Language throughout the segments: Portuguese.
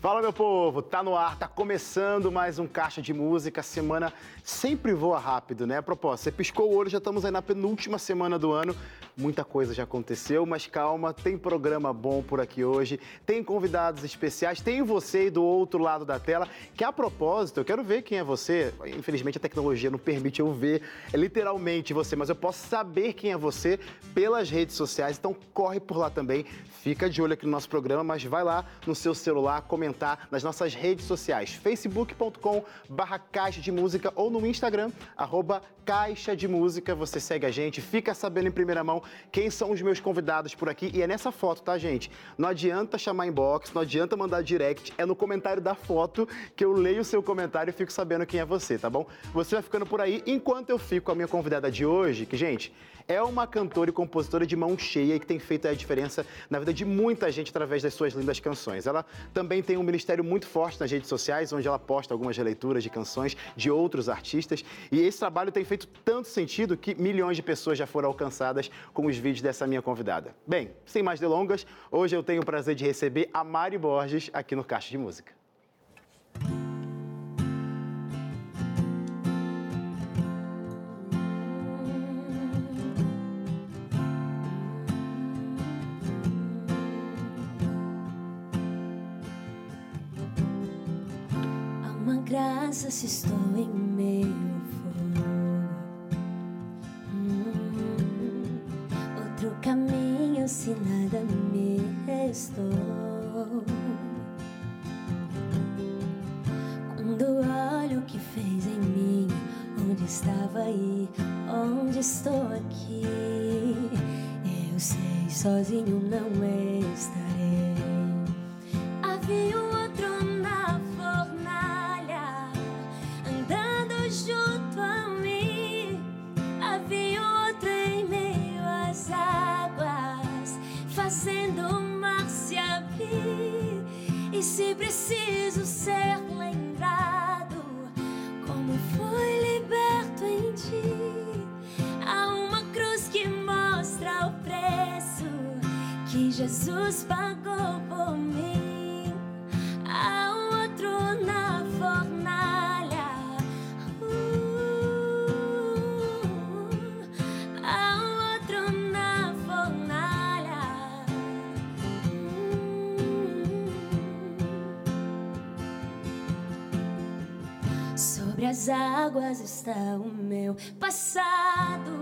Fala, meu povo, tá no ar, tá começando mais um Caixa de Música. A semana sempre voa rápido, né? A propósito, você piscou o olho, já estamos aí na penúltima semana do ano. Muita coisa já aconteceu, mas calma, tem programa bom por aqui hoje, tem convidados especiais, tem você aí do outro lado da tela, que a propósito, eu quero ver quem é você. Infelizmente a tecnologia não permite eu ver é literalmente você, mas eu posso saber quem é você pelas redes sociais, então corre por lá também. Fica de olho aqui no nosso programa, mas vai lá no seu celular comentar nas nossas redes sociais, facebook.com barra caixa de música ou no Instagram, arroba caixa de música. Você segue a gente, fica sabendo em primeira mão quem são os meus convidados por aqui. E é nessa foto, tá, gente? Não adianta chamar inbox, não adianta mandar direct, é no comentário da foto que eu leio o seu comentário e fico sabendo quem é você, tá bom? Você vai ficando por aí enquanto eu fico com a minha convidada de hoje, que, gente, é uma cantora e compositora de mão cheia e que tem feito a diferença na vida de muita gente através das suas lindas canções. Ela também tem um ministério muito forte nas redes sociais, onde ela posta algumas releituras de canções de outros artistas. E esse trabalho tem feito tanto sentido que milhões de pessoas já foram alcançadas com os vídeos dessa minha convidada. Bem, sem mais delongas, hoje eu tenho o prazer de receber a Mari Borges aqui no Caixa de Música. Se estou em meio fogo. Hum, outro caminho se nada me restou. Quando olho o que fez em mim, onde estava aí, onde estou aqui, eu sei sozinho não estarei. Está o meu passado.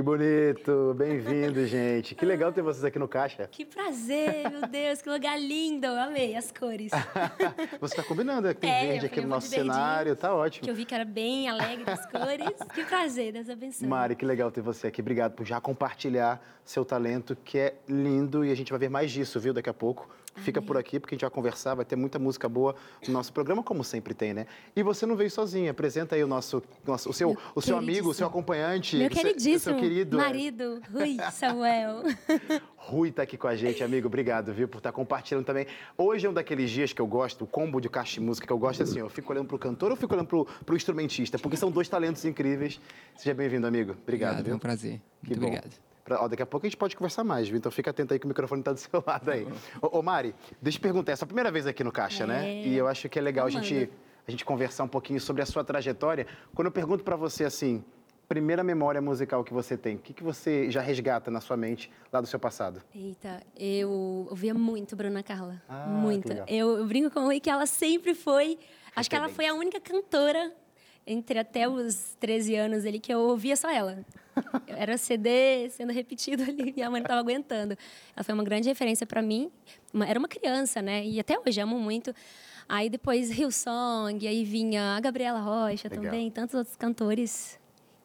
Que bonito! Bem-vindo, gente. Que legal ter vocês aqui no Caixa. Que prazer, meu Deus, que lugar lindo. Eu amei as cores. Você está combinando, né? Tem É, verde aqui no nosso cenário, tá ótimo. Que eu vi que era bem alegre as cores. Que prazer, Deus abençoe. Mari, que legal ter você aqui. Obrigado por já compartilhar seu talento, que é lindo, e a gente vai ver mais disso, viu, daqui a pouco, Fica por aqui, porque a gente vai conversar, vai ter muita música boa no nosso programa, como sempre tem, né? E você não veio sozinha, apresenta aí o nosso, nosso o seu, o seu amigo, o seu acompanhante. Meu seu, queridíssimo o seu querido, é. marido, Rui Samuel. Rui tá aqui com a gente, amigo. Obrigado, viu, por estar tá compartilhando também. Hoje é um daqueles dias que eu gosto, o combo de caixa de música que eu gosto é assim, eu fico olhando pro cantor ou fico olhando pro, pro instrumentista, porque são dois talentos incríveis. Seja bem-vindo, amigo. Obrigado, obrigado viu? É um prazer. Que Muito bom. Pra, ó, daqui a pouco a gente pode conversar mais, viu? Então fica atento aí que o microfone está do seu lado aí. ô, ô, Mari, deixa eu te perguntar, é a primeira vez aqui no Caixa, né? É. E eu acho que é legal a gente, a gente conversar um pouquinho sobre a sua trajetória. Quando eu pergunto para você assim, primeira memória musical que você tem, o que, que você já resgata na sua mente lá do seu passado? Eita, eu ouvia muito Bruna Carla. Ah, muito. Eu, eu brinco com Rui que ela sempre foi. Acho que ela foi a única cantora entre até os 13 anos ali que eu ouvia só ela. Era CD sendo repetido ali e a mãe não estava aguentando. Ela foi uma grande referência para mim. Era uma criança, né? E até hoje amo muito. Aí depois Hillsong, aí vinha a Gabriela Rocha Legal. também, tantos outros cantores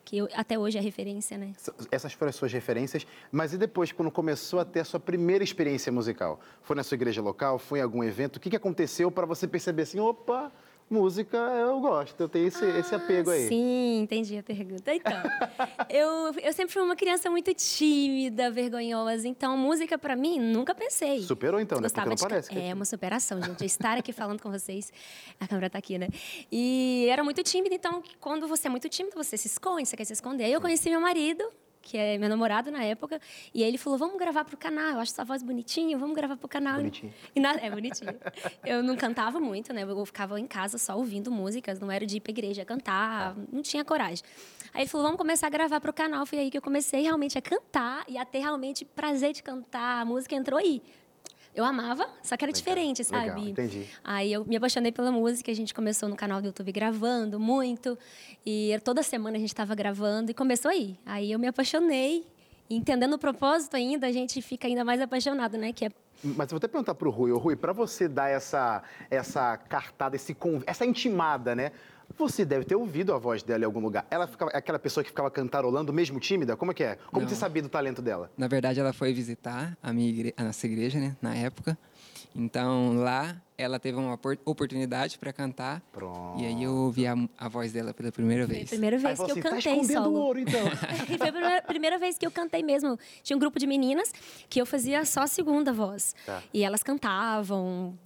que eu- até hoje é referência, né? Essas foram as suas referências, mas e depois, quando começou a ter a sua primeira experiência musical? Foi na sua igreja local? Foi em algum evento? O que, que aconteceu para você perceber assim, opa, música eu gosto, eu tenho esse, esse apego aí? Ah, Sim, entendi a pergunta. Então, eu, eu sempre fui uma criança muito tímida, vergonhosa, então música pra mim nunca pensei. Superou então, né? Porque não parece. que É uma superação, gente. Estar aqui falando com vocês. A câmera tá aqui, né? E era muito tímida, então quando você é muito tímido, você se esconde, você quer se esconder. Aí eu conheci meu marido, que é meu namorado na época, e aí ele falou: vamos gravar pro canal. Eu acho sua voz bonitinha, vamos gravar pro canal. Bonitinho. E na- É bonitinho. Eu não cantava muito, né? Eu ficava em casa só ouvindo músicas, não era de ir pra igreja cantar, não tinha coragem. Aí ele falou: vamos começar a gravar pro canal. Foi aí que eu comecei realmente a cantar e a ter realmente prazer de cantar. A música entrou aí. Eu amava, só que era diferente, sabe? legal, entendi. Aí eu me apaixonei pela música, a gente começou no canal do YouTube gravando muito, e toda semana a gente estava gravando, e começou aí. Aí eu me apaixonei, entendendo o propósito ainda, a gente fica ainda mais apaixonado, né? Que é Mas eu vou até perguntar pro Rui, ô Rui, para você dar essa, essa cartada, esse, essa intimada, né? Você deve ter ouvido a voz dela em algum lugar. Ela ficava, é aquela pessoa que ficava cantarolando, mesmo tímida? Como é que é? Como Não. você sabia do talento dela? Na verdade, ela foi visitar a, minha igre... a nossa igreja, né, na época. Então, lá, ela teve uma opor- oportunidade para cantar. Pronto. E aí eu ouvi a, a voz dela pela primeira Foi a vez. primeira vez que eu assim, tá cantei escondendo solo. ouro, então. E foi a primeira, primeira vez que eu cantei mesmo. Tinha um grupo de meninas que eu fazia só a segunda voz. Tá. E elas cantavam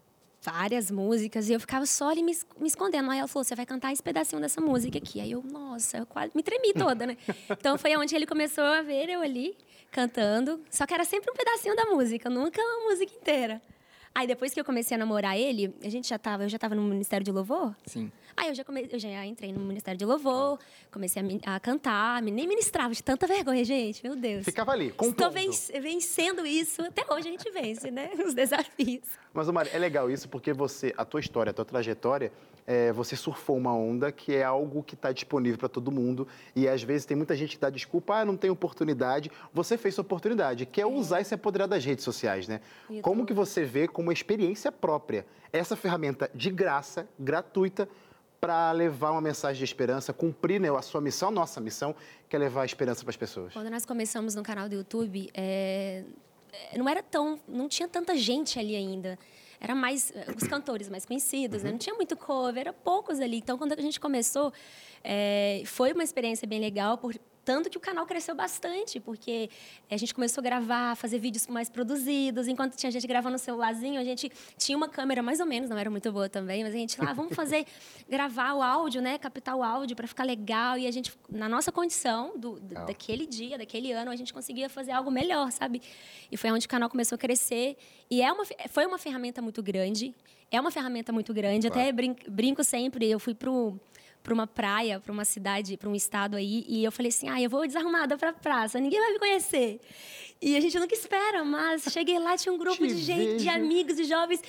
várias músicas e eu ficava só ali me, me escondendo. Aí ela falou: você vai cantar esse pedacinho dessa música aqui. Aí eu, nossa, eu quase me tremi toda, né? Então foi onde ele começou a ver eu ali cantando. Só que era sempre um pedacinho da música, nunca uma música inteira. Aí depois que eu comecei a namorar ele, a gente já tava, eu já tava no Ministério de Louvor. Sim. Aí eu já, come... eu já entrei no Ministério de Louvor, comecei a, a cantar, nem ministrava de tanta vergonha, gente, meu Deus. Ficava ali, Estou compondo. venc- vencendo isso, até hoje a gente vence, né? Os desafios. Mas, Mari, é legal isso porque você, a tua história, a tua trajetória, é, você surfou uma onda que é algo que está disponível para todo mundo e às vezes tem muita gente que dá desculpa, ah, não tem oportunidade. Você fez sua oportunidade, que é usar e se apoderar das redes sociais, né? YouTube. Como que você vê como experiência própria essa ferramenta de graça, gratuita, para levar uma mensagem de esperança, cumprir né, a sua missão, nossa missão, que é levar a esperança para as pessoas? Quando nós começamos no canal do YouTube, é, é, não era tão, não tinha tanta gente ali ainda. Era mais eh, os cantores mais conhecidos, né? Não tinha muito cover, era poucos ali. Então, quando a gente começou, é, foi uma experiência bem legal, por, tanto que o canal cresceu bastante, porque a gente começou a gravar, fazer vídeos mais produzidos. Enquanto tinha gente gravando no celularzinho, a gente tinha uma câmera mais ou menos, não era muito boa também, mas a gente lá, vamos fazer, gravar o áudio, né? Captar o áudio para ficar legal. E a gente, na nossa condição do, do- daquele dia, daquele ano, a gente conseguia fazer algo melhor, sabe? E foi onde o canal começou a crescer. E é uma, foi uma ferramenta muito grande. É uma ferramenta muito grande. Até brin- brinco sempre, eu fui pro para uma praia, para uma cidade, para um estado aí, e eu falei assim: "Ah, eu vou desarrumada para praça, ninguém vai me conhecer". E a gente nunca espera, mas cheguei lá tinha um grupo de gente, de amigos e jovens.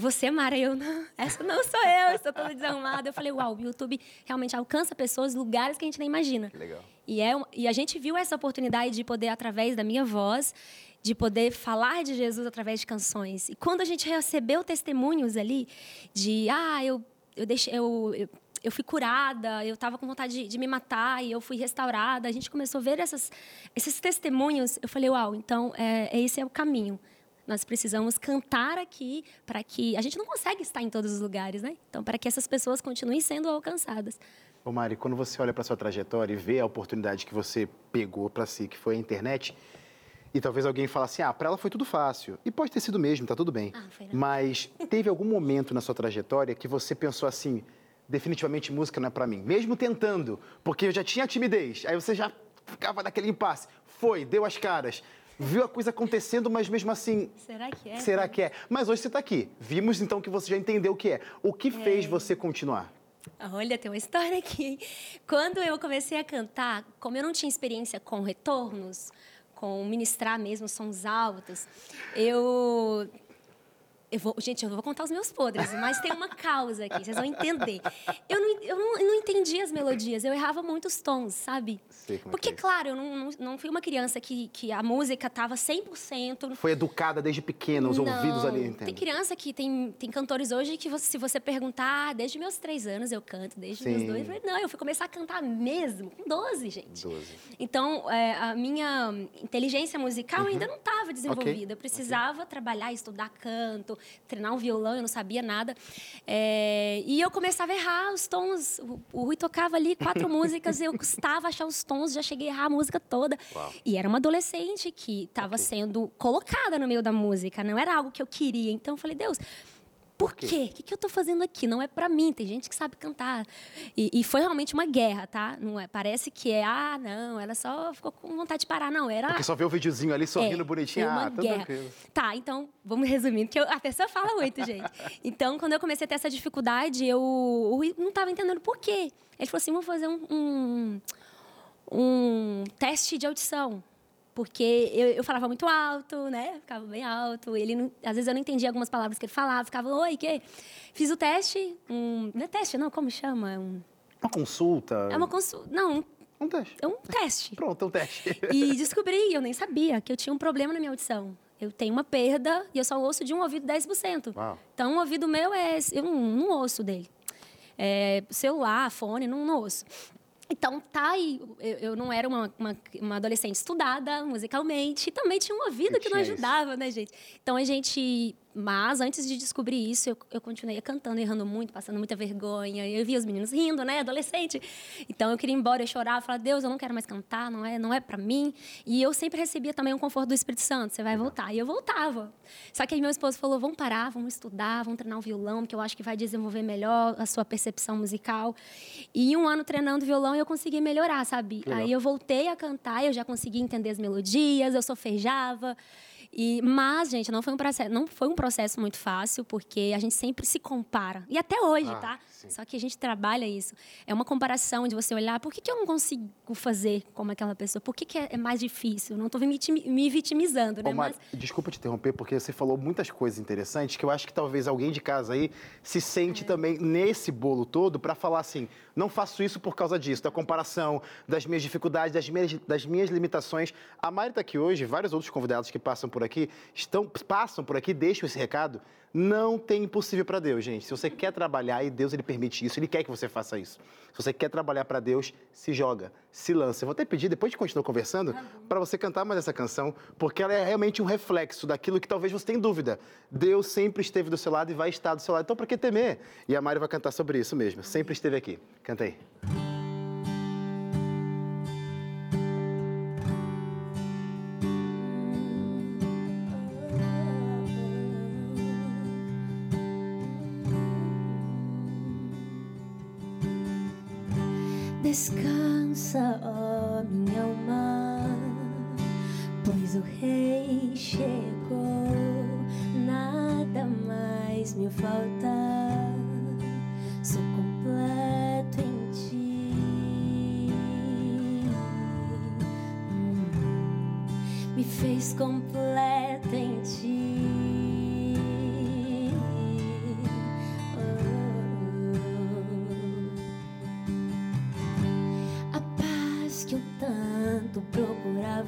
Você, Mara, eu não, essa não sou eu, estou toda desarrumada. Eu falei: "Uau, o YouTube realmente alcança pessoas, lugares que a gente nem imagina". Que legal. E, é, e a gente viu essa oportunidade de poder, através da minha voz, de poder falar de Jesus através de canções. E quando a gente recebeu testemunhos ali de, ah, eu, eu deixei. Eu, eu, eu fui curada, eu estava com vontade de, de me matar e eu fui restaurada. A gente começou a ver essas, esses testemunhos. Eu falei, uau, então é, é esse é o caminho. Nós precisamos cantar aqui para que a gente não consegue estar em todos os lugares, né? Então, para que essas pessoas continuem sendo alcançadas. Ô Mari, quando você olha para sua trajetória e vê a oportunidade que você pegou para si, que foi a internet, e talvez alguém fale assim, ah, para ela foi tudo fácil. E pode ter sido mesmo, tá tudo bem. Ah, foi, né? Mas teve algum momento na sua trajetória que você pensou assim, definitivamente música não é para mim, mesmo tentando, porque eu já tinha timidez. Aí você já ficava naquele impasse. Foi, deu as caras. Viu a coisa acontecendo, mas mesmo assim. Será que é? Será que é? Mas hoje você está aqui. Vimos então que você já entendeu o que é. O que fez você continuar? Olha, tem uma história aqui. Quando eu comecei a cantar, como eu não tinha experiência com retornos, com ministrar mesmo sons altos, eu eu vou, gente, eu vou contar os meus podres, mas tem uma causa aqui, vocês vão entender. Eu não, eu não, eu não entendia as melodias, eu errava muitos tons, sabe? Sei como é Porque, que é. claro, eu não, não, não fui uma criança que, que a música estava 100%. Foi educada desde pequena, os ouvidos ali, entende? Tem criança que tem, tem cantores hoje que você- se você perguntar, ah, desde meus três anos eu canto, desde meus Sim. dois. Eu falei, não, eu fui começar a cantar mesmo, com 12, gente. 12. Então, é, a minha inteligência musical Uhum. ainda não estava desenvolvida. Eu precisava trabalhar, estudar canto, treinar um violão, eu não sabia nada. É, e eu começava a errar os tons. O, o Rui tocava ali quatro músicas, eu custava achar os tons, já cheguei a errar a música toda. Uau. E era uma adolescente que estava sendo colocada no meio da música, não era algo que eu queria. Então, eu falei, Deus. Por quê? O que, que eu tô fazendo aqui? Não é pra mim, tem gente que sabe cantar. E, e foi realmente uma guerra, tá? Não é, parece que é, ah, não, ela só ficou com vontade de parar. Não, era. Porque só vê o videozinho ali sorrindo É, bonitinho. uma Ah, tá guerra. tranquilo. Tá, então, vamos resumindo, que eu- a pessoa fala muito, gente. Então, quando eu comecei a ter essa dificuldade, eu o Rui não estava entendendo por quê. Ele falou assim: vamos fazer um, um, um teste de audição. Porque eu, eu falava muito alto, né? Ficava bem alto. Ele não- às vezes eu não entendia algumas palavras que ele falava. Ficava, oi, que? Fiz o teste. Um, não é teste, não, como chama? Um- Uma consulta. é uma consulta. Não, Um teste. é um teste. Pronto, é um teste. E descobri, eu nem sabia, que eu tinha um problema na minha audição. Eu tenho uma perda e eu só ouço de um ouvido 10%. Uau. Então, um ouvido meu é. Eu não, não ouço dele. É, celular, fone, não, não ouço. Então, tá aí. Eu, eu não era uma, uma, uma adolescente estudada musicalmente. E também tinha um ouvido Eu que não tinha isso. ajudava, né, gente? Então, a gente. Mas, antes de descobrir isso, eu, eu continuei cantando, errando muito, passando muita vergonha. Eu via os meninos rindo, né, adolescente. Então, eu queria ir embora, eu chorava, falava, Deus, eu não quero mais cantar, não é, não é para mim. E eu sempre recebia também um conforto do Espírito Santo, você vai voltar. E eu voltava. Só que aí meu esposo falou, vamos parar, vamos estudar, vamos treinar o violão, que eu acho que vai desenvolver melhor a sua percepção musical. E um ano treinando violão, eu consegui melhorar, sabe? Legal. Aí eu voltei a cantar, eu já consegui entender as melodias, eu solfejava. E, mas, gente, não foi, um processo, não foi um processo muito fácil, porque a gente sempre se compara. E até hoje, Ah, tá? sim. Só que a gente trabalha isso. É uma comparação de você olhar, por que, que eu não consigo fazer como aquela pessoa? Por que, que é é mais difícil? Não estou me, vitimi- me vitimizando, né? Ô, Mari, Mas desculpa te interromper, porque você falou muitas coisas interessantes que eu acho que talvez alguém de casa aí se É. sente também nesse bolo todo para falar assim: não faço isso por causa disso, da comparação, das minhas dificuldades, das minhas, das minhas limitações. A Mari está aqui hoje, vários outros convidados que passam por aqui, estão, passam por aqui, deixam esse recado. Não tem impossível para Deus, gente. Se você quer trabalhar e Deus ele permite isso, ele quer que você faça isso. Se você quer trabalhar para Deus, se joga, se lança. Eu vou até pedir, depois de continuar conversando, para você cantar mais essa canção, porque ela é realmente um reflexo daquilo que talvez você tenha dúvida. Deus sempre esteve do seu lado e vai estar do seu lado. Então, para que temer? E a Mari vai cantar sobre isso mesmo. Sempre esteve aqui. Canta aí.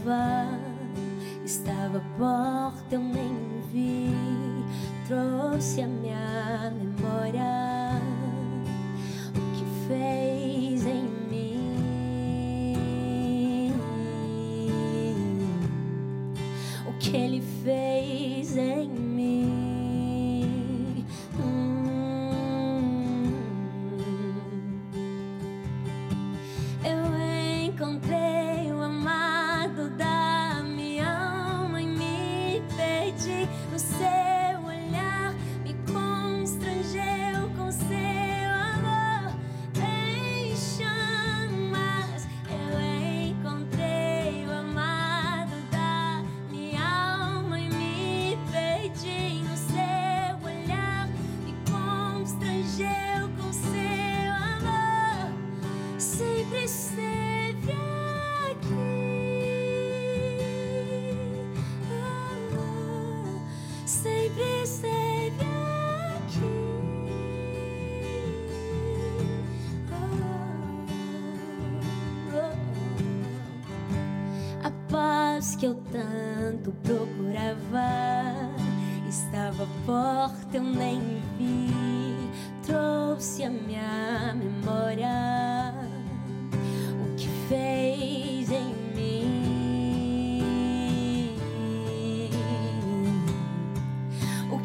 Procurava estava à porta, eu nem vi. Trouxe a minha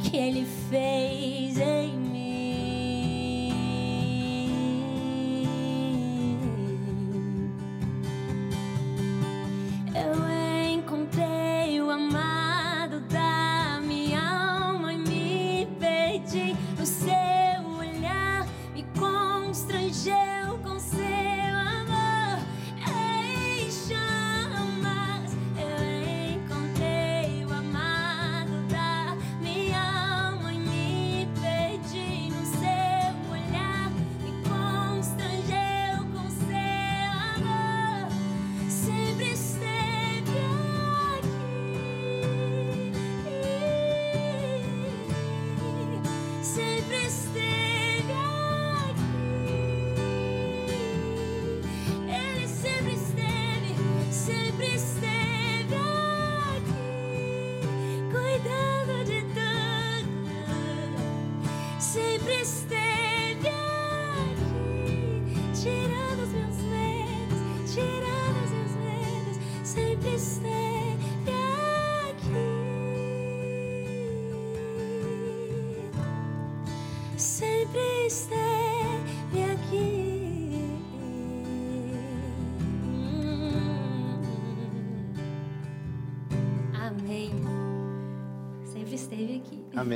que ele fez em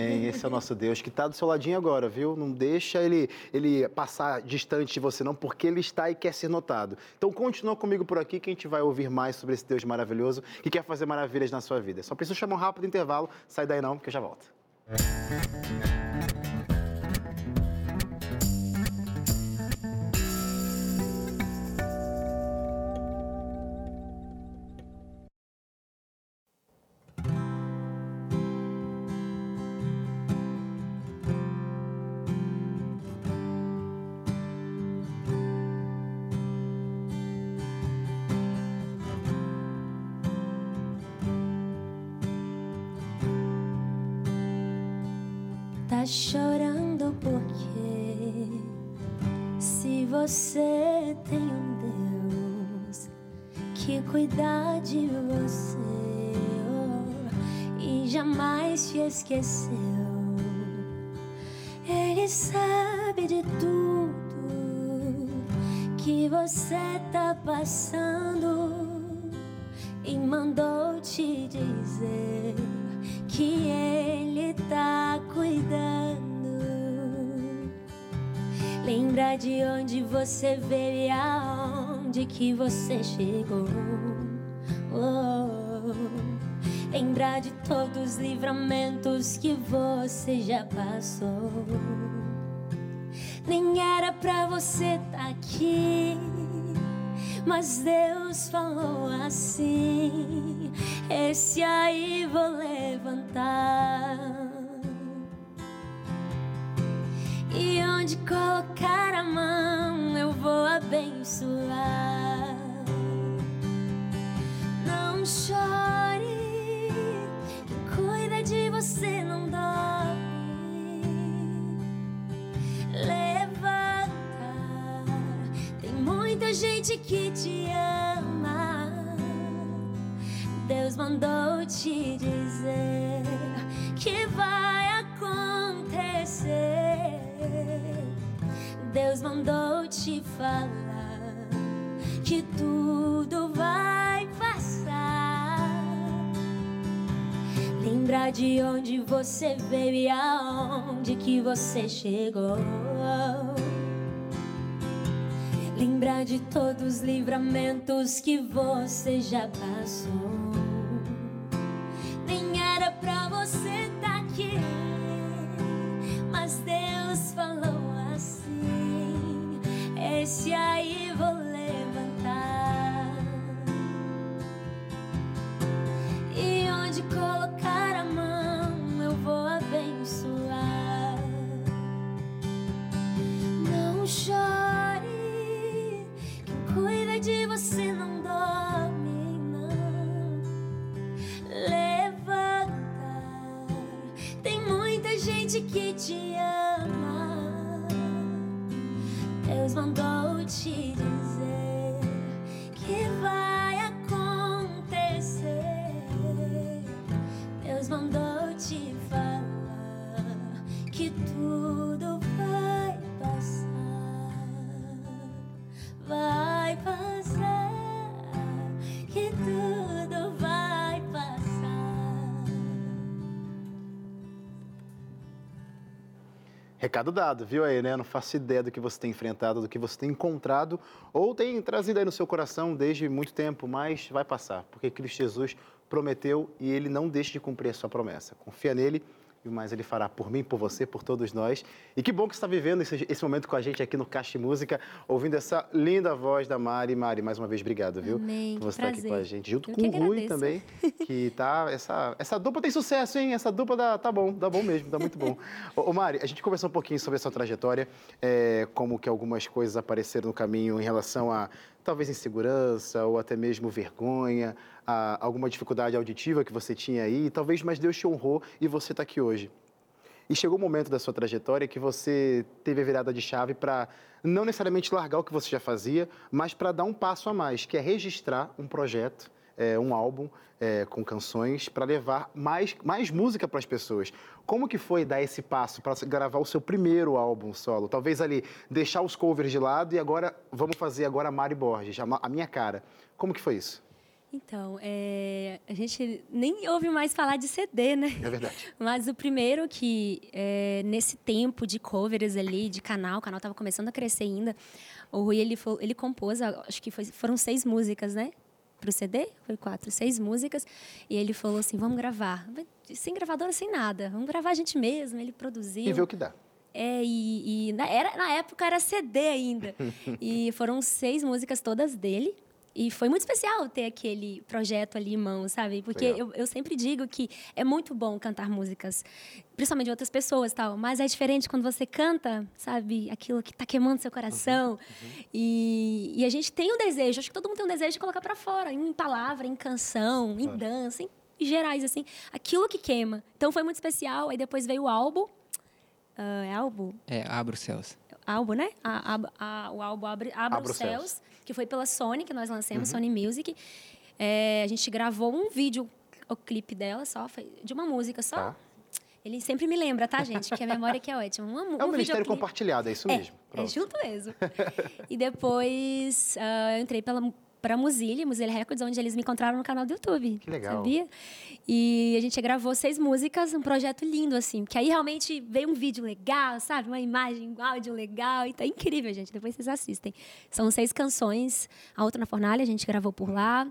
Amém. Esse é o nosso Deus que está do seu ladinho agora, viu? Não deixa ele, ele passar distante de você, não, porque ele está e quer ser notado. Então continua comigo por aqui que a gente vai ouvir mais sobre esse Deus maravilhoso que quer fazer maravilhas na sua vida. Só preciso chamar um rápido intervalo. Sai daí não, que eu já volto. Tá esqueceu, Ele sabe de tudo que você tá passando e mandou te dizer que Ele tá cuidando. Lembra de onde você veio e aonde que você chegou. De todos os livramentos que você já passou. Nem era pra você tá aqui mas Deus falou assim: Esse aí vou levantar. E onde colocar a mão eu vou abençoar. Não chore, gente que te ama. Deus mandou te dizer que vai acontecer. Deus mandou te falar que tudo vai passar. Lembra de onde você veio e aonde que você chegou. Lembra de todos os livramentos que você já passou. Te amar. Deus mandou te dizer Recado dado, viu aí, né? Não faço ideia do que você tem enfrentado, do que você tem encontrado ou tem trazido aí no seu coração desde muito tempo, mas vai passar, porque Cristo Jesus prometeu e ele não deixa de cumprir a sua promessa. Confia nele e o mais ele fará por mim, por você, por todos nós. E que bom que você está vivendo esse, esse momento com a gente aqui no Caixa Música, ouvindo essa linda voz da Mari. Mari, mais uma vez, obrigado, viu? Amém, Por você estar aqui com a gente, junto Eu com o Rui também, que tá. Essa, essa dupla tem sucesso, hein? Essa dupla dá, tá bom, dá bom mesmo, dá muito bom. ô, ô, Mari, a gente conversou um pouquinho sobre a sua trajetória, é, como que algumas coisas apareceram no caminho em relação a talvez insegurança ou até mesmo vergonha, alguma dificuldade auditiva que você tinha aí, talvez, mas Deus te honrou e você está aqui hoje. E chegou o momento da sua trajetória que você teve a virada de chave para não necessariamente largar o que você já fazia, mas para dar um passo a mais, que é registrar um projeto, é, um álbum é, com canções para levar mais, mais música para as pessoas. Como que foi dar esse passo para gravar o seu primeiro álbum solo? Talvez ali deixar os covers de lado e agora vamos fazer agora a Mari Borges, a, minha cara. Como que foi isso? Então, é, a gente nem ouve mais falar de CD, né? É verdade. Mas o primeiro que, é, nesse tempo de covers ali, de canal, o canal estava começando a crescer ainda, o Rui, ele, fo- ele compôs, acho que foi- foram seis músicas, né? Pro CD, foi quatro, seis músicas. E ele falou assim, vamos gravar. Sem gravadora, sem nada. Vamos gravar a gente mesmo. Ele produziu. E ver o que dá. É, e, e na, era, na época era CD ainda. e foram seis músicas todas dele. E foi muito especial ter aquele projeto ali em mãos, sabe? Porque eu, eu sempre digo que é muito bom cantar músicas, principalmente de outras pessoas tal. Mas é diferente quando você canta, sabe? Aquilo que tá queimando seu coração. E, e a gente tem um desejo, acho que todo mundo tem um desejo de colocar para fora, em palavra, em canção, em dança, em gerais, assim. Aquilo que queima. Então foi muito especial. Aí depois veio o álbum. Ah, é álbum? É, Abra os Céus. álbum, né? A- a- a- o álbum Abre, Abra Abra os os Céus. Céus, que foi pela Sony, que nós lançamos, Uhum. Sony Music. É, a gente gravou um vídeo, o clipe dela só, foi de uma música só. Tá. Ele sempre me lembra, tá, gente? Que a memória que é ótima. É um um ministério videoclipe. compartilhado, é isso mesmo. É, é junto mesmo. e depois ah, eu entrei pela para Muzile, Muzile Records, onde eles me encontraram no canal do YouTube. Que legal. Sabia? E a gente gravou seis músicas, um projeto lindo, assim. Que aí realmente veio um vídeo legal, sabe? Uma imagem, um áudio legal. E tá incrível, gente. Depois vocês assistem. São seis canções. A outra na Fornalha, a gente gravou por lá.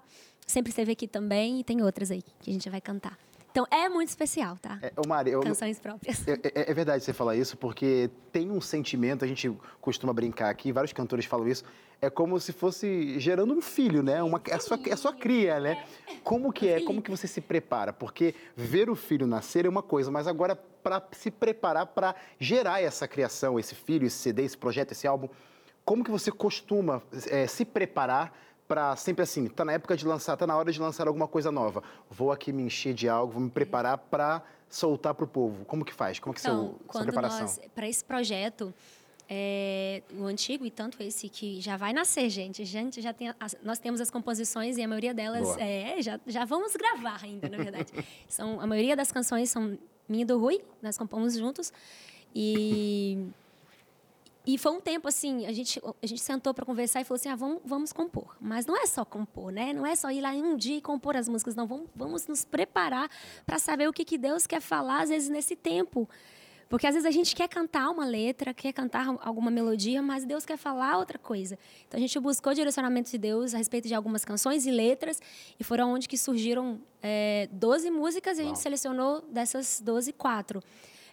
Sempre esteve aqui também. E tem outras aí que a gente vai cantar. Então é muito especial, tá? É, ô Mari, eu, Canções próprias. É, é- é verdade você falar isso, porque tem um sentimento, a gente costuma brincar aqui, vários cantores falam isso, é como se fosse gerando um filho, né? Uma, é, sua, é sua cria, né? Como que é? Como que você se prepara? Porque ver o filho nascer é uma coisa, mas agora para se preparar para gerar essa criação, esse filho, esse CD, esse projeto, esse álbum, como que você costuma é, se preparar para sempre assim, tá na época de lançar, tá na hora de lançar alguma coisa nova. Vou aqui me encher de algo, vou me preparar para soltar para o povo. Como que faz? Como que é seu, Então, sua quando preparação? para esse projeto, é, o antigo e tanto esse que já vai nascer, gente. Gente, já tem as- nós temos as composições e a maioria delas é, já, já vamos gravar ainda, na verdade. são, a maioria das canções são minha e do Rui, nós compomos juntos. E e foi um tempo assim, a gente, a gente sentou para conversar e falou assim: ah, vamos, vamos compor. Mas não é só compor, né? Não é só ir lá em um dia e compor as músicas, não. Vamos, vamos nos preparar para saber o que, que Deus quer falar, às vezes, nesse tempo. Porque às vezes a gente quer cantar uma letra, quer cantar alguma melodia, mas Deus quer falar outra coisa. Então a gente buscou direcionamento de Deus a respeito de algumas canções e letras, e foram onde que surgiram é, 12 músicas e a gente selecionou dessas 12, quatro.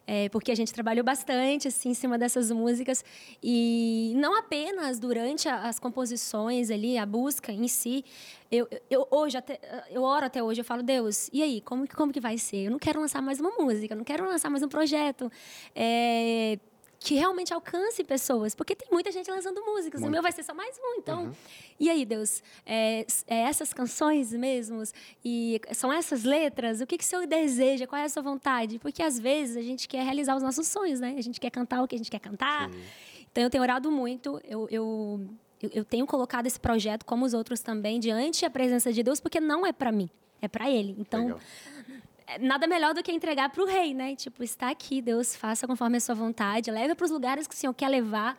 É, porque a gente trabalhou bastante assim, em cima dessas músicas. E não apenas durante a- as composições ali, a busca em si. Eu, eu hoje, até, eu oro até hoje, eu falo, Deus, e aí, como, que- como que vai ser? Eu não quero lançar mais uma música, eu não quero lançar mais um projeto. É, que realmente alcance pessoas, porque tem muita gente lançando músicas, o meu vai ser só mais um, então. Uhum. E aí, Deus, é, é, essas canções mesmo, e são essas letras, o que, que o Senhor deseja, qual é a sua vontade? Porque às vezes a gente quer realizar os nossos sonhos, né? A gente quer cantar o que a gente quer cantar. Sim. Então eu tenho orado muito, eu, eu, eu, tenho colocado esse projeto, como os outros também, diante da presença de Deus, porque não é para mim, é para Ele. Então. Legal nada melhor do que entregar para o rei, né? Tipo, está aqui, Deus, faça conforme a sua vontade, leve para os lugares que o Senhor quer levar.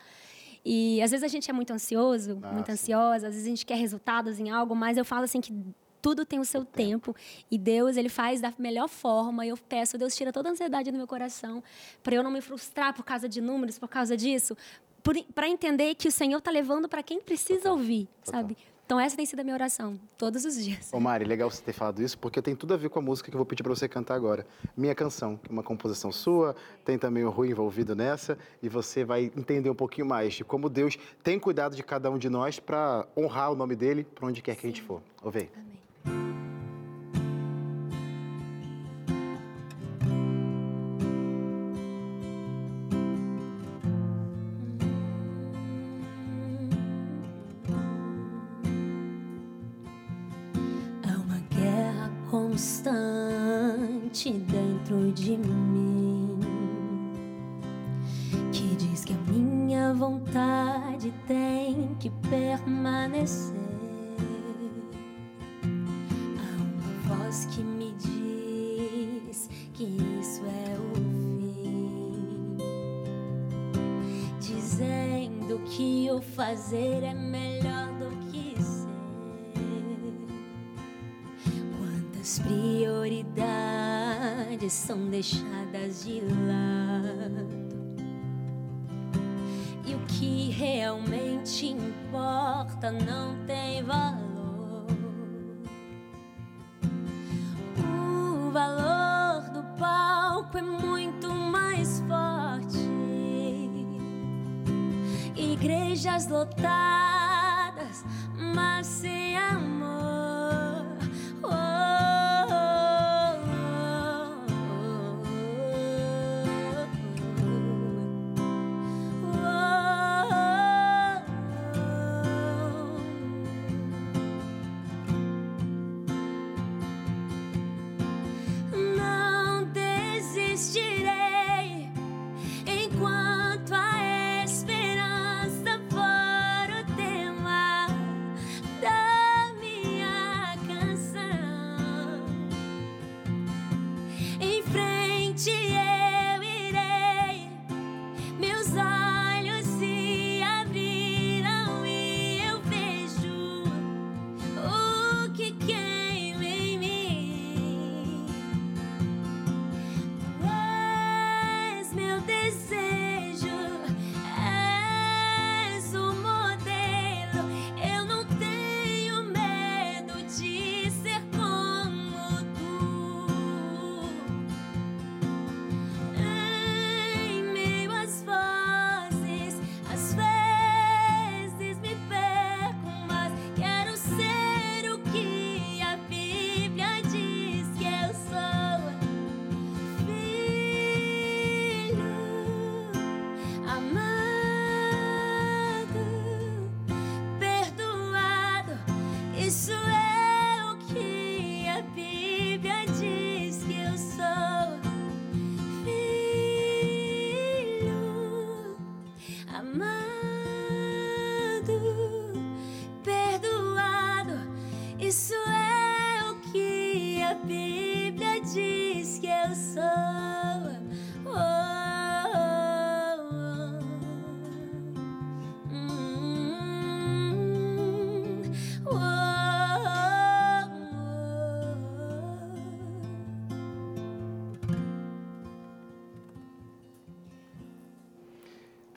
E às vezes a gente é muito ansioso, Nossa. muito ansiosa, às vezes a gente quer resultados em algo, mas eu falo assim que tudo tem o seu tempo. e Deus ele faz da melhor forma. Eu peço, Deus tira toda a ansiedade do meu coração para eu não me frustrar por causa de números, por causa disso, para entender que o Senhor está levando para quem precisa ouvir, Total. Então essa tem sido a minha oração, todos os dias. Ô Mari, legal você ter falado isso, porque tem tudo a ver com a música que eu vou pedir para você cantar agora. Minha canção, que é uma composição sua, tem também o Rui envolvido nessa, e você vai entender um pouquinho mais de como Deus tem cuidado de cada um de nós para honrar o nome dele para onde quer que a gente for. Ouve aí. Amém. Dentro de mim que diz que a minha vontade tem que permanecer. Há uma voz que me diz que isso é o fim, dizendo que o fazer é melhor do As prioridades são deixadas de lado. E o que realmente importa não tem valor. O valor do palco é muito mais forte. Igrejas lotadas,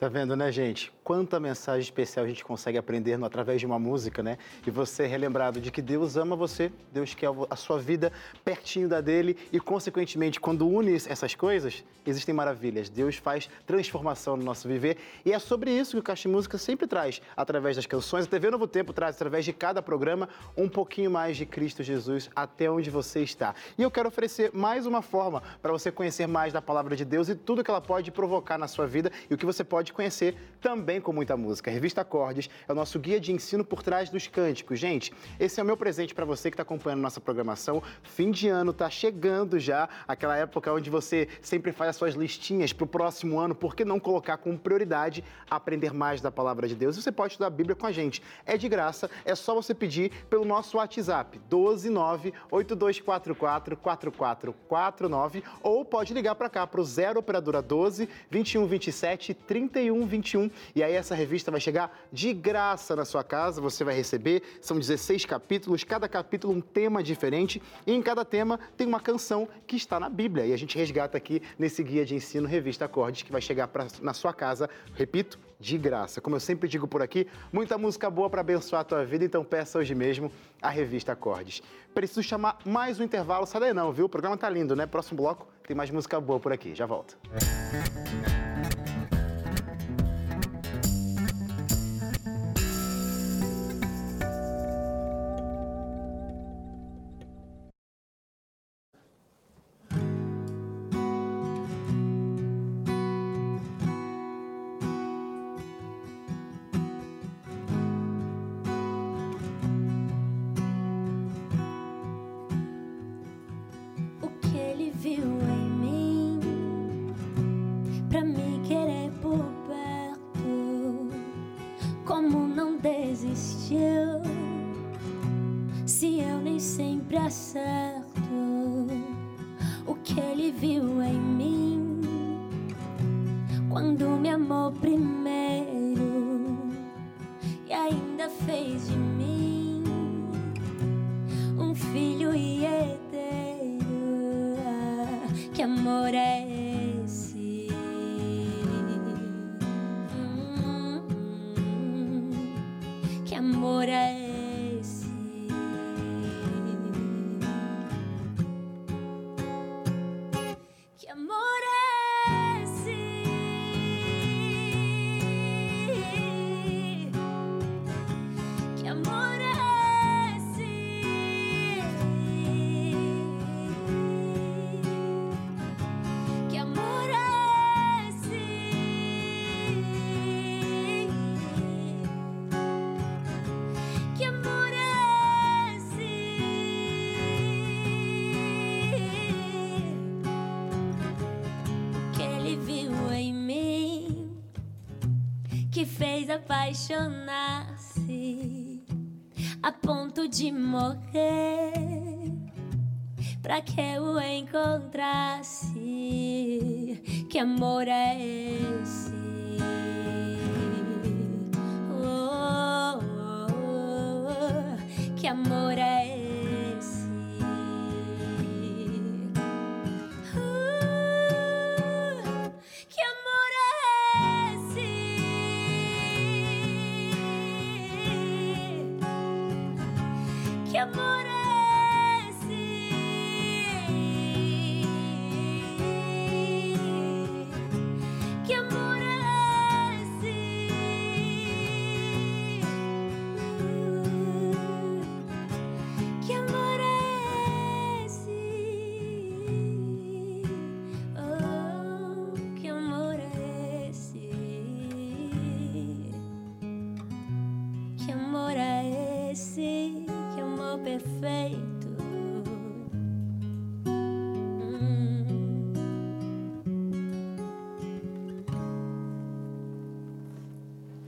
Tá vendo, né, gente? Quanta mensagem especial a gente consegue aprender no, através de uma música, né? E você é relembrado de que Deus ama você, Deus quer a sua vida pertinho da dele e, consequentemente, quando une essas coisas, existem maravilhas. Deus faz transformação no nosso viver e é sobre isso que o Caixa Música sempre traz, através das canções. A TV Novo Tempo traz, através de cada programa, um pouquinho mais de Cristo Jesus até onde você está. E eu quero oferecer mais uma forma para você conhecer mais da palavra de Deus e tudo que ela pode provocar na sua vida e o que você pode conhecer também com muita música. A revista Acordes é o nosso guia de ensino por trás dos cânticos. Gente, esse é o meu presente para você que está acompanhando nossa programação. Fim de ano está chegando já, aquela época onde você sempre faz as suas listinhas para o próximo ano. Por que não colocar como prioridade aprender mais da palavra de Deus? Você pode estudar a Bíblia com a gente. É de graça, é só você pedir pelo nosso WhatsApp, 1298244 4449 ou pode ligar para cá para o 0 operadora 12 2127 3121 e aí essa revista vai chegar de graça na sua casa, você vai receber, são 16 capítulos, cada capítulo um tema diferente e em cada tema tem uma canção que está na Bíblia e a gente resgata aqui nesse guia de ensino Revista Acordes que vai chegar pra, na sua casa, repito, de graça. Como eu sempre digo por aqui, muita música boa para abençoar a tua vida, então peça hoje mesmo a revista Acordes. Preciso chamar mais um intervalo, sai daí não, viu? O programa tá lindo, né? Próximo bloco tem mais música boa por aqui. Já volto. Sempre acerto, o que ele viu em mim. Quando me amou primeiro e ainda fez de mim amor é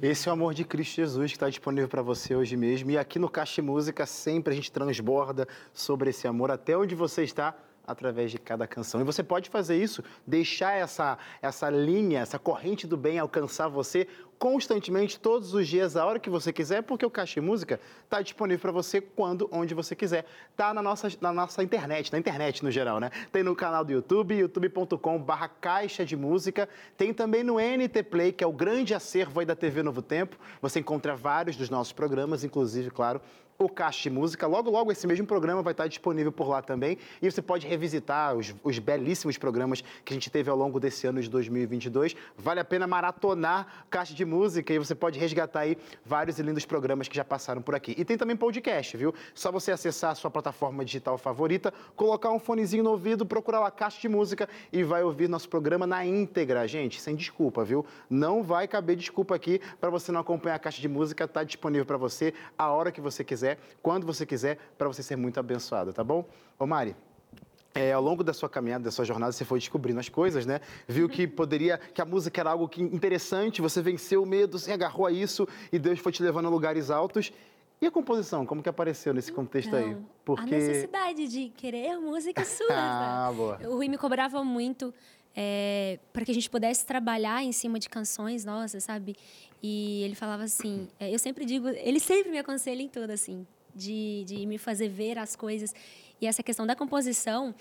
Esse é o amor de Cristo Jesus que está disponível para você hoje mesmo. E aqui no Caixa Música sempre a gente transborda sobre esse amor até onde você está através de cada canção. E você pode fazer isso, deixar essa, essa linha, essa corrente do bem alcançar você constantemente, todos os dias, a hora que você quiser, porque o Caixa de Música está disponível para você quando, onde você quiser. Tá na nossa, na nossa internet, na internet no geral, né? Tem no canal do YouTube, youtube.com/barra Caixa de Música. Tem também no NT Play, que é o grande acervo aí da TV Novo Tempo. Você encontra vários dos nossos programas, inclusive, claro, o Caixa de Música. Logo, logo, esse mesmo programa vai estar disponível por lá também. E você pode revisitar os, os, belíssimos programas que a gente teve ao longo desse ano de 2022. Vale a pena maratonar Caixa de Música e você pode resgatar aí vários e lindos programas que já passaram por aqui. E tem também podcast, viu? Só você acessar a sua plataforma digital favorita, colocar um fonezinho no ouvido, procurar lá Caixa de Música e vai ouvir nosso programa na íntegra. Gente, sem desculpa, viu? Não vai caber desculpa aqui para você não acompanhar a Caixa de Música. Está disponível para você a hora que você quiser quiser, quando você quiser, para você ser muito abençoado, tá bom? Ô Mari, é, ao longo da sua caminhada, da sua jornada, você foi descobrindo as coisas, né? Viu que poderia, que a música era algo que, interessante, você venceu o medo, se agarrou a isso e Deus foi te levando a lugares altos. E a composição, como que apareceu nesse contexto aí? Porque... A necessidade de querer música sua. ah, boa. O Rui me cobrava muito é, para que a gente pudesse trabalhar em cima de canções nossas, sabe? E ele falava assim, é, eu sempre digo, ele sempre me aconselha em tudo, assim, de, de me fazer ver as coisas. E essa questão da composição,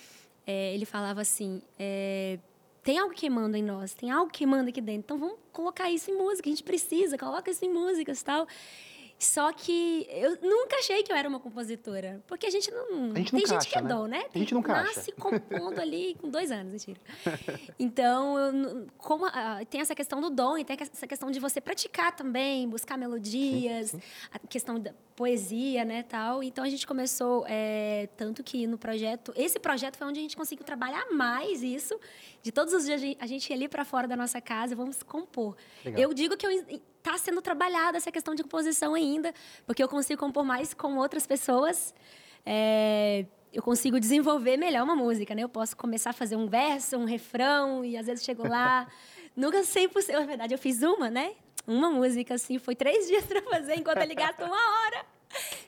é, ele falava assim, é, tem algo queimando em nós, tem algo queimando aqui dentro, então vamos colocar isso em música, a gente precisa, coloca isso em músicas e tal. Só que eu nunca achei que eu era uma compositora. Porque a gente não. A gente não tem gente que é né? dom, né? a gente não Nasce compondo ali com dois anos, mentira. Então, eu, como, uh, tem essa questão do dom e tem essa questão de você praticar também, buscar melodias, sim, sim. a questão da poesia, né, tal. Então, a gente começou, é, tanto que no projeto... Esse projeto foi onde a gente conseguiu trabalhar mais isso. De todos os dias, a gente ia ali para fora da nossa casa, vamos compor. Legal. Eu digo que eu está sendo trabalhada essa questão de composição ainda, porque eu consigo compor mais com outras pessoas. É, eu consigo desenvolver melhor uma música, né? Eu posso começar a fazer um verso, um refrão, e às vezes chego lá. Nunca 100%. Na verdade, eu fiz uma, né? Uma música, assim, foi três dias para fazer, enquanto ele gasta uma hora.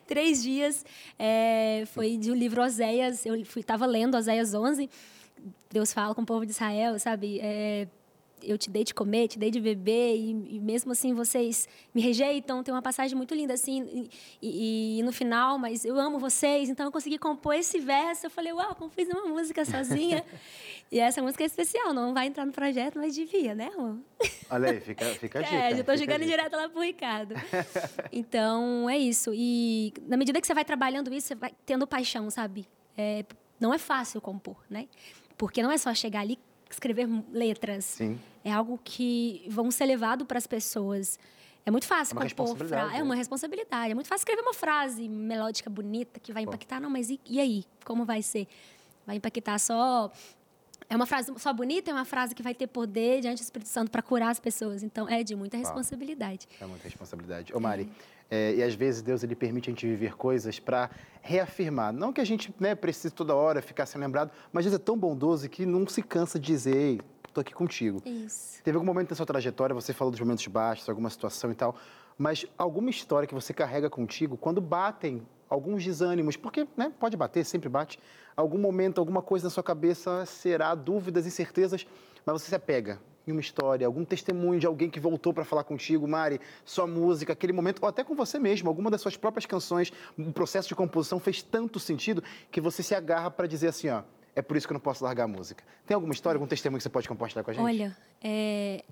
três dias. É, foi de um livro Oséias. Eu estava lendo Oséias 11. Deus fala com o povo de Israel, sabe? É, eu te dei de comer, te dei de beber, e, e, mesmo assim vocês me rejeitam. Tem uma passagem muito linda assim, e, e, no final, mas eu amo vocês, então eu consegui compor esse verso. Eu falei, uau, como fiz uma música sozinha. e essa música é especial, não vai entrar no projeto, mas devia, né, amor? Olha aí, fica, fica a dica. É, já estou jogando direto lá pro Ricardo. então, é isso. E na medida que você vai trabalhando isso, você vai tendo paixão, sabe? É, não é fácil compor, né? Porque não é só chegar ali escrever letras. Sim. É algo que vão ser levado para as pessoas. É muito fácil é compor frase. É uma né? responsabilidade. É muito fácil escrever uma frase melódica, bonita, que vai Pô. impactar. Não, mas e, e aí? Como vai ser? Vai impactar só é uma frase só bonita, é uma frase que vai ter poder diante do Espírito Santo para curar as pessoas. Então, é de muita responsabilidade. É muita responsabilidade. Ô, Mari, é. É, e às vezes Deus ele permite a gente viver coisas para reafirmar. Não que a gente né, precise toda hora ficar sendo lembrado, mas Deus é tão bondoso que não se cansa de dizer, ei, estou aqui contigo. Isso. Teve algum momento da sua trajetória, você falou dos momentos baixos, alguma situação e tal, mas alguma história que você carrega contigo, quando batem alguns desânimos, porque né, pode bater, sempre bate, algum momento, alguma coisa na sua cabeça será dúvidas, incertezas, mas você se apega em uma história, algum testemunho de alguém que voltou para falar contigo, Mari, sua música, aquele momento, ou até com você mesmo, alguma das suas próprias canções, o processo de composição fez tanto sentido que você se agarra para dizer assim, ó, é por isso que eu não posso largar a música. Tem alguma história, algum testemunho que você pode compartilhar com a gente? Olha, é,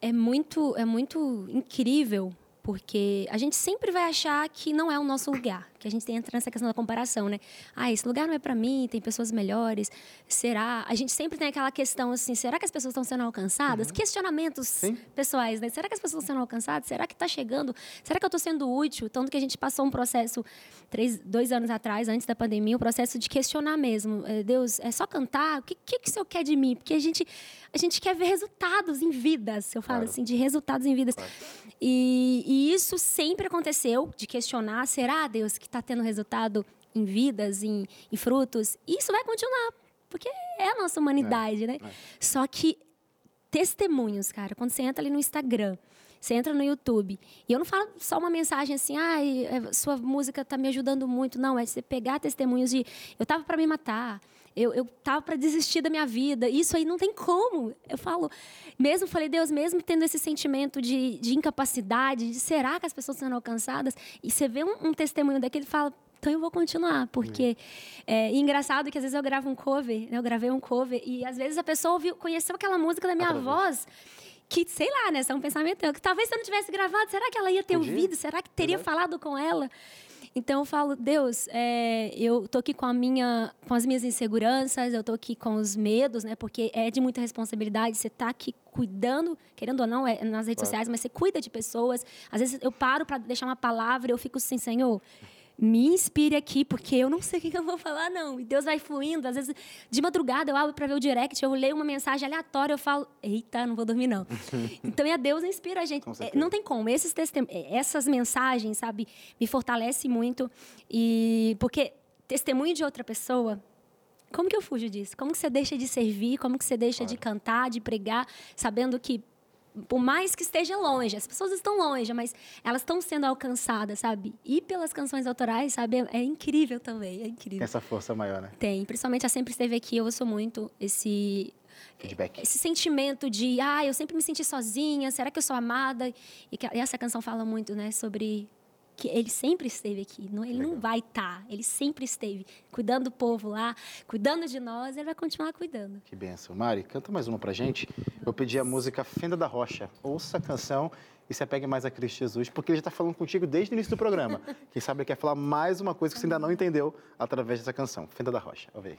é muito, é muito incrível porque a gente sempre vai achar que não é o nosso lugar, que a gente entra nessa questão da comparação, né? Ah, esse lugar não é para mim, tem pessoas melhores. Será? A gente sempre tem aquela questão assim, será que as pessoas estão sendo alcançadas? Uhum. Questionamentos Sim. pessoais, né? Será que as pessoas estão sendo alcançadas? Será que está chegando? Será que eu estou sendo útil? Tanto que a gente passou um processo três, dois anos atrás, antes da pandemia, um processo de questionar mesmo. É, Deus, é só cantar? O que, que, que o Senhor quer de mim? Porque a gente, a gente quer ver resultados em vidas. Eu falo claro. assim, de resultados em vidas. Claro. E, e isso sempre aconteceu, de questionar, será, Deus, que está tendo resultado em vidas, em, em, frutos? E isso vai continuar, porque é a nossa humanidade, é, né? É. Só que testemunhos, cara, quando você entra ali no Instagram, Você entra no YouTube. E eu não falo só uma mensagem assim, ah, sua música está me ajudando muito. Não, é você pegar testemunhos de eu estava para me matar, eu, eu tava para desistir da minha vida. Isso aí não tem como. Eu falo, mesmo falei, Deus, mesmo tendo esse sentimento de, de incapacidade, de será que as pessoas sendo alcançadas? E você vê um, um testemunho daquele, fala, então eu vou continuar, porque é, é engraçado que às vezes eu gravo um cover, né? eu gravei um cover e às vezes a pessoa ouviu, conheceu aquela música da minha voz que, sei lá, né, é um pensamento que talvez se eu não tivesse gravado, será que ela ia ter Podia? ouvido? Será que teria falado com ela? Então eu falo, Deus, é, eu tô aqui com a minha, com as minhas inseguranças, eu tô aqui com os medos, né? Porque é de muita responsabilidade. Você tá aqui cuidando, querendo ou não, é nas redes claro. sociais, mas você cuida de pessoas. Às vezes eu paro para deixar uma palavra, eu fico assim, Senhor, me inspire aqui, porque eu não sei o que eu vou falar, não. E Deus vai fluindo. Às vezes, de madrugada, eu abro para ver o direct, eu leio uma mensagem aleatória, eu falo, eita, não vou dormir, não. então, é Deus inspira a gente. É, não tem como. Esses testem é, essas mensagens, sabe, me fortalecem muito. E porque testemunho de outra pessoa, como que eu fujo disso? Como que você deixa de servir? Como que você deixa claro. de cantar, de pregar, sabendo que por mais que esteja longe, as pessoas estão longe, mas elas estão sendo alcançadas, sabe? E pelas canções autorais, sabe? É, é incrível também, é incrível. Tem essa força maior, né? Tem, principalmente a Sempre Esteve Aqui, eu ouço muito esse... Feedback. Esse sentimento de, ah, eu sempre me senti sozinha, será que eu sou amada? E, que, e essa canção fala muito, né, sobre que ele sempre esteve aqui. Não, ele Legal. não vai estar. Tá, ele sempre esteve cuidando do povo lá, cuidando de nós. Ele vai continuar cuidando. Que benção. Mari, canta mais uma pra gente. Eu pedi a música Fenda da Rocha. Ouça a canção e se apegue mais a Cristo Jesus, porque ele já está falando contigo desde o início do programa. Quem sabe ele quer falar mais uma coisa que você ainda não entendeu através dessa canção. Fenda da Rocha. Ouve aí.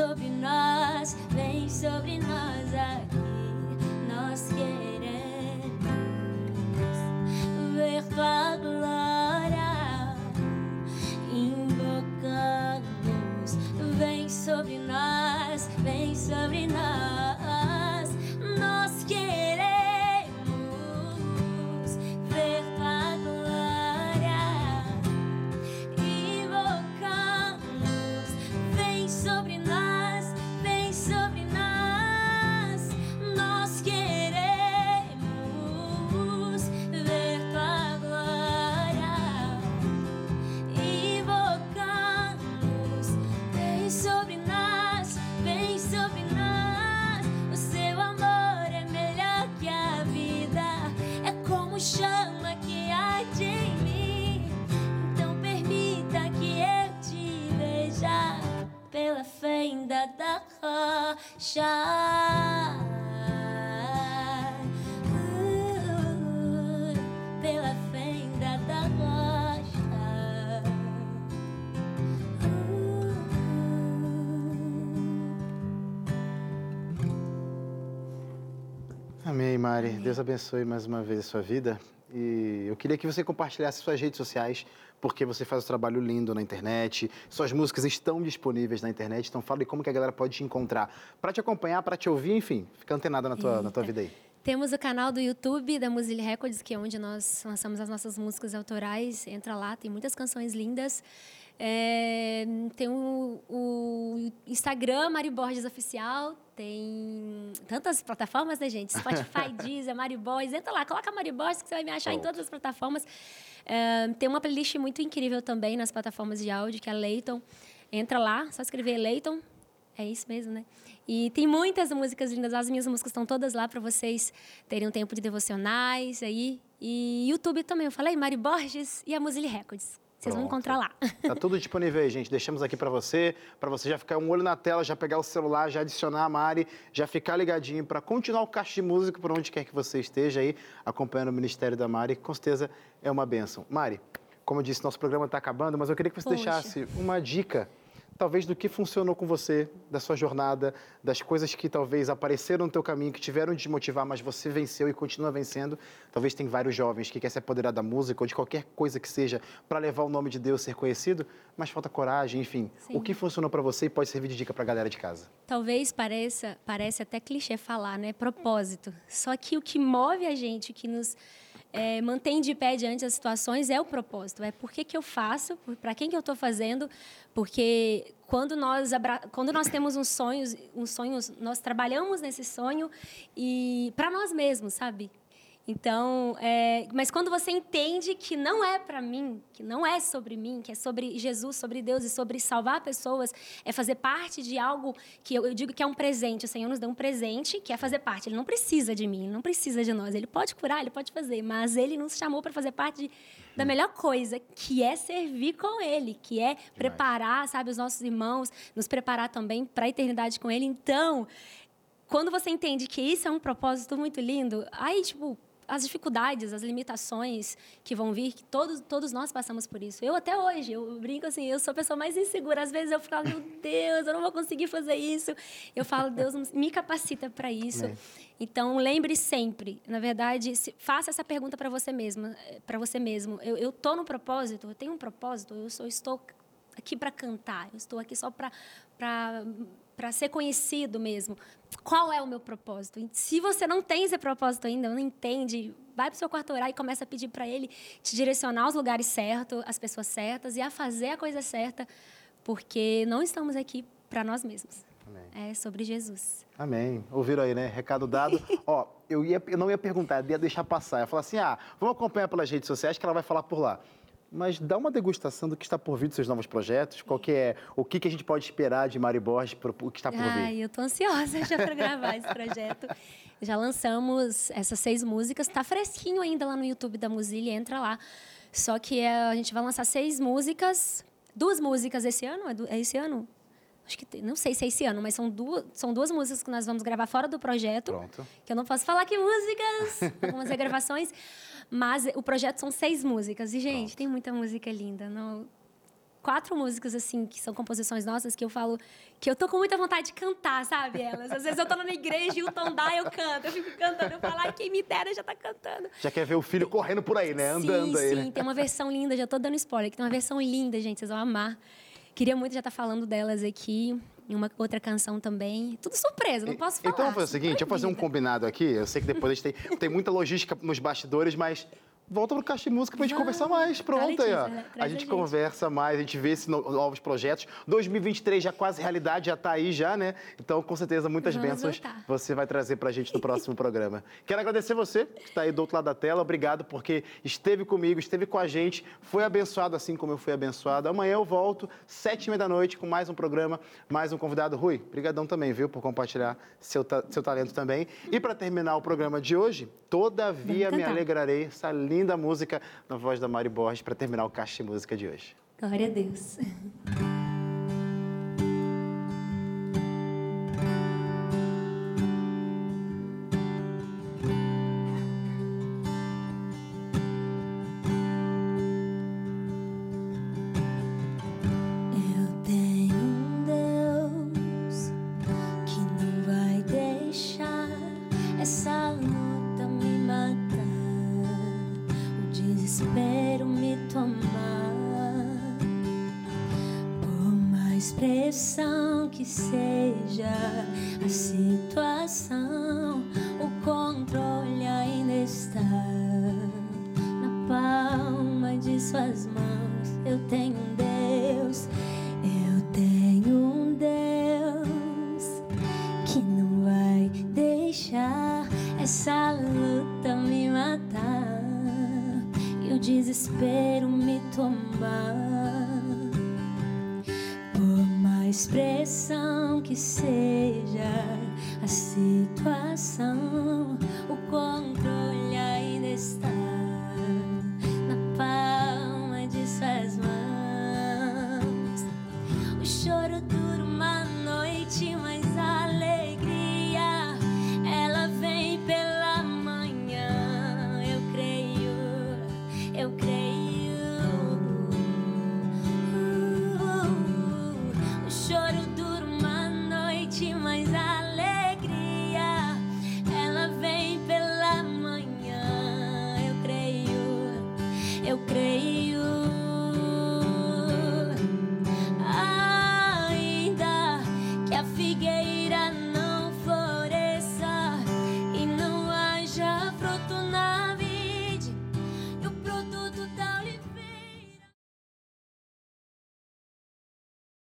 sobre nós, vem sobre nós aqui. Deus abençoe mais uma vez a sua vida. E eu queria que você compartilhasse suas redes sociais, porque você faz um trabalho lindo na internet, suas músicas estão disponíveis na internet, então fala como que a galera pode te encontrar, para te acompanhar, para te ouvir, enfim, fica antenada na tua, na tua vida aí. Temos o canal do YouTube da Musili Records, que é onde nós lançamos as nossas músicas autorais. Entra lá, tem muitas canções lindas. É, tem o, o, Instagram, Mari Borges Oficial. Tem tantas plataformas, né, gente? Spotify, Deezer, Mari Borges. Entra lá, coloca Mari Borges que você vai me achar Pronto. em todas as plataformas. É, tem uma playlist muito incrível também nas plataformas de áudio, que é Leighton. Entra lá, só escrever Leighton. É isso mesmo, né? E tem muitas músicas lindas. As minhas músicas estão todas lá para vocês terem um tempo de devocionais aí. E YouTube também, eu falei, Mari Borges e a Musili Records. Vocês vão encontrar lá. Tá tudo disponível aí, gente. Deixamos aqui para você, para você já ficar um olho na tela, já pegar o celular, já adicionar a Mari, já ficar ligadinho para continuar o caixa de música por onde quer que você esteja aí, acompanhando o Ministério da Mari. Com certeza é uma benção. Mari, como eu disse, nosso programa está acabando, mas eu queria que você Poxa. deixasse uma dica talvez do que funcionou com você, da sua jornada, das coisas que talvez apareceram no teu caminho, que tiveram de motivar, mas você venceu e continua vencendo. Talvez tem vários jovens que querem se apoderar da música ou de qualquer coisa que seja para levar o nome de Deus ser conhecido, mas falta coragem, enfim. Sim. O que funcionou para você e pode servir de dica para a galera de casa? Talvez pareça, parece até clichê falar, né? Propósito. Só que o que move a gente, o que nos é, mantém de pé diante das situações é o propósito. É por que, que eu faço, para quem que eu estou fazendo, porque quando nós, quando nós temos um sonho, um sonho, nós trabalhamos nesse sonho e para nós mesmos, sabe? Então, é, mas quando você entende que não é para mim, que não é sobre mim, que é sobre Jesus, sobre Deus e sobre salvar pessoas, é fazer parte de algo que eu, eu digo que é um presente. O Senhor nos deu um presente que é fazer parte. Ele não precisa de mim, não precisa de nós. Ele pode curar, ele pode fazer, mas ele nos chamou para fazer parte de, da melhor coisa, que é servir com Ele, que é Demais. preparar, sabe, os nossos irmãos, nos preparar também para a eternidade com Ele. Então, quando você entende que isso é um propósito muito lindo, aí, tipo, as dificuldades, as limitações que vão vir, que todos, todos nós passamos por isso. Eu até hoje, eu brinco assim, eu sou a pessoa mais insegura. Às vezes eu falo, meu Deus, eu não vou conseguir fazer isso. Eu falo, Deus me capacita para isso. É. Então, lembre sempre, na verdade, se, faça essa pergunta para você mesma, eh, para você mesmo. Eu, eu tô no propósito, eu tenho um propósito, eu sou, estou aqui para cantar, eu estou aqui só para para ser conhecido mesmo. Qual é o meu propósito? Se você não tem esse propósito ainda, não entende, vai para o seu quarto orar e começa a pedir para ele te direcionar aos lugares certos, às pessoas certas e a fazer a coisa certa, porque não estamos aqui para nós mesmos. Amém. É sobre Jesus. Amém. Ouviram aí, né? Recado dado. Ó, eu, ia, eu não ia perguntar, eu ia deixar passar. Eu ia falar assim: ah, vamos acompanhar pelas redes sociais que ela vai falar por lá mas dá uma degustação do que está por vir dos seus novos projetos. Qual que é, o que, que a gente pode esperar de Mari Borges o que está por vir? Ai, eu estou ansiosa já para gravar esse projeto. Já lançamos essas seis músicas, está fresquinho ainda lá no YouTube da Muzile, entra lá. Só que é, a gente vai lançar seis músicas, duas músicas esse ano, é, é esse ano? Acho que não sei se é esse ano, mas são duas, são duas músicas que nós vamos gravar fora do projeto. Pronto. Que eu não posso falar que músicas, algumas regravações. Mas o projeto são seis músicas. E, gente, Pronto. tem muita música linda. Não... Quatro músicas, assim, que são composições nossas, que eu falo que eu tô com muita vontade de cantar, sabe? Elas. Às vezes eu tô na igreja e o tom dá, eu canto. Eu fico cantando, eu falo, ai, quem me dera já tá cantando. Já quer ver o filho correndo por aí, né? Andando sim, aí. Sim, né? tem uma versão linda, já tô dando spoiler, que tem uma versão linda, gente, vocês vão amar. Queria muito já estar tá falando delas aqui em uma outra canção também. Tudo surpresa, não posso falar. Então vamos fazer o seguinte, vamos fazer um combinado aqui. Eu sei que depois a gente tem, tem muita logística nos bastidores, mas volta pro Caixa de Música pra gente conversar mais. Pronto aí, ó. A gente, a gente conversa mais, a gente vê esses novos projetos. 2023 já quase realidade, já tá aí já, né? Então, com certeza, muitas Vamos bênçãos voltar. você vai trazer pra gente no próximo programa. Quero agradecer você que está aí do outro lado da tela. Obrigado porque esteve comigo, esteve com a gente, foi abençoado assim como eu fui abençoado. Amanhã eu volto, sete e meia da noite, com mais um programa, mais um convidado. Rui, brigadão também, viu, por compartilhar seu, ta seu talento também. E para terminar o programa de hoje, todavia me alegrarei, essa linda música na voz da Mari Borges para terminar o Caixa de Música de hoje. Glória a Deus. Espero me tomar. Por mais pressão que seja a situação o controle ainda está na palma de suas mãos.